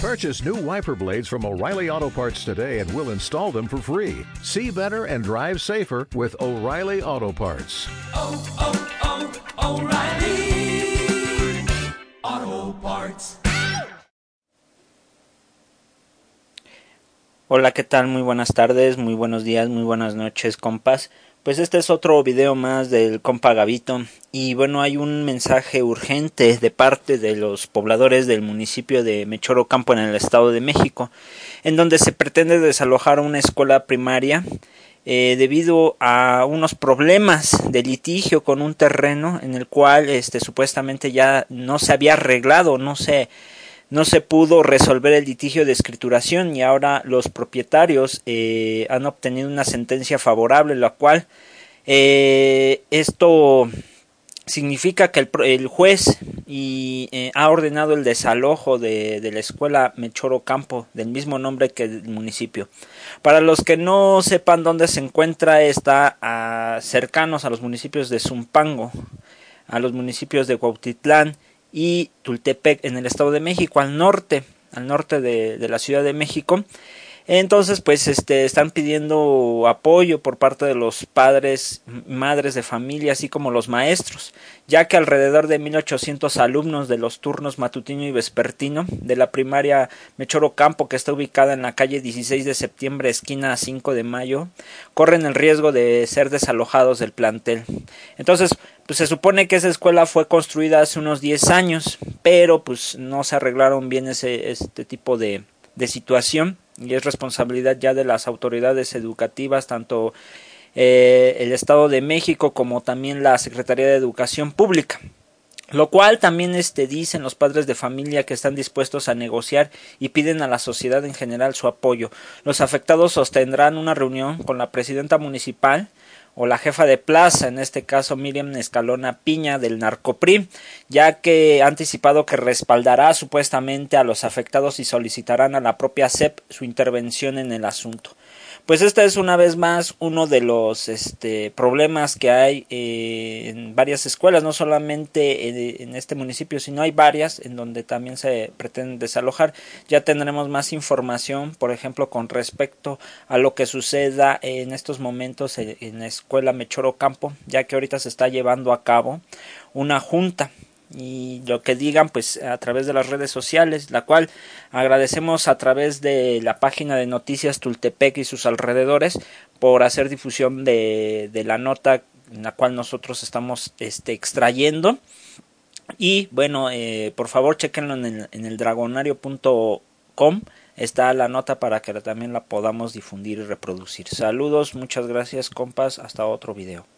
Purchase new wiper blades from O'Reilly Auto Parts today and we'll install them for free. See better and drive safer with O'Reilly Auto Parts. oh, oh, oh O'Reilly Auto Parts. Hola, ¿qué tal? Muy buenas tardes, muy buenos días, muy buenas noches, compas. Pues este es otro video más del compa Gavito y bueno, hay un mensaje urgente de parte de los pobladores del municipio de Mechoro Campo en el Estado de México, en donde se pretende desalojar una escuela primaria eh, debido a unos problemas de litigio con un terreno en el cual este supuestamente ya no se había arreglado, no se no se pudo resolver el litigio de escrituración y ahora los propietarios eh, han obtenido una sentencia favorable, la cual eh, esto significa que el, el juez y, eh, ha ordenado el desalojo de, la escuela Mechoro Campo, del mismo nombre que el municipio. Para los que no sepan dónde se encuentra, está a, cercanos a los municipios de Zumpango, a los municipios de Cuautitlán, y Tultepec en el Estado de México, al norte, al norte de, la Ciudad de México. Entonces, pues, este, están pidiendo apoyo por parte de los padres, madres de familia, así como los maestros, ya que alrededor de 1800 alumnos de los turnos matutino y vespertino de la primaria Mechoro Campo, que está ubicada en la calle 16 de septiembre, esquina 5 de mayo, corren el riesgo de ser desalojados del plantel. Entonces, pues se supone que esa escuela fue construida hace unos 10 años, pero pues no se arreglaron bien ese, este tipo de, de situación y es responsabilidad ya de las autoridades educativas, tanto eh, el Estado de México como también la Secretaría de Educación Pública. Lo cual también este, dicen los padres de familia que están dispuestos a negociar y piden a la sociedad en general su apoyo. Los afectados sostendrán una reunión con la presidenta municipal, o la jefa de plaza, en este caso Miriam Escalona Piña del Narcoprim, ya que ha anticipado que respaldará supuestamente a los afectados y solicitarán a la propia CEP su intervención en el asunto. Pues este es una vez más uno de los este, problemas que hay eh, en varias escuelas, no solamente en, en, este municipio, sino hay varias en donde también se pretende desalojar. Ya tendremos más información, por ejemplo, con respecto a lo que suceda en estos momentos en, en la escuela Mechoro Campo, ya que ahorita se está llevando a cabo una junta y lo que digan pues a través de las redes sociales, la cual agradecemos a través de la página de noticias Tultepec y sus alrededores por hacer difusión de, la nota en la cual nosotros estamos este, extrayendo. Y bueno eh, por favor chequenlo en el, en el dragonario.com está la nota para que también la podamos difundir y reproducir. Saludos muchas gracias compas. Hasta otro video